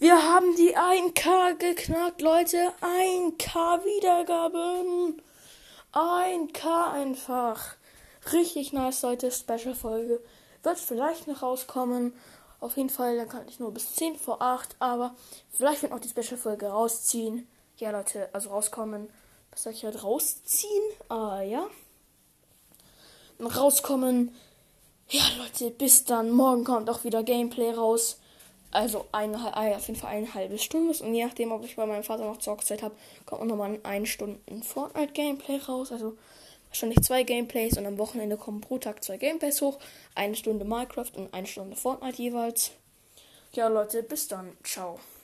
Wir haben die 1K geknackt, Leute. 1K Wiedergaben. 1K einfach. Richtig nice, Leute. Special-Folge. Wird vielleicht noch rauskommen. Auf jeden Fall, dann kann ich nur bis 10 vor 8. Aber vielleicht wird auch die Special-Folge rausziehen. Ja, Leute, also rauskommen. Was soll ich halt rausziehen? Ah, ja. Rauskommen. Ja, Leute, bis dann. Morgen kommt auch wieder Gameplay raus. Also eine, auf jeden Fall eine halbe Stunde. Und je nachdem, ob ich bei meinem Vater noch Zockzeit habe, kommt auch nochmal ein Stunden Fortnite-Gameplay raus. Also wahrscheinlich zwei Gameplays und am Wochenende kommen pro Tag zwei Gameplays hoch. Eine Stunde Minecraft und eine Stunde Fortnite jeweils. Ja, Leute, bis dann. Ciao.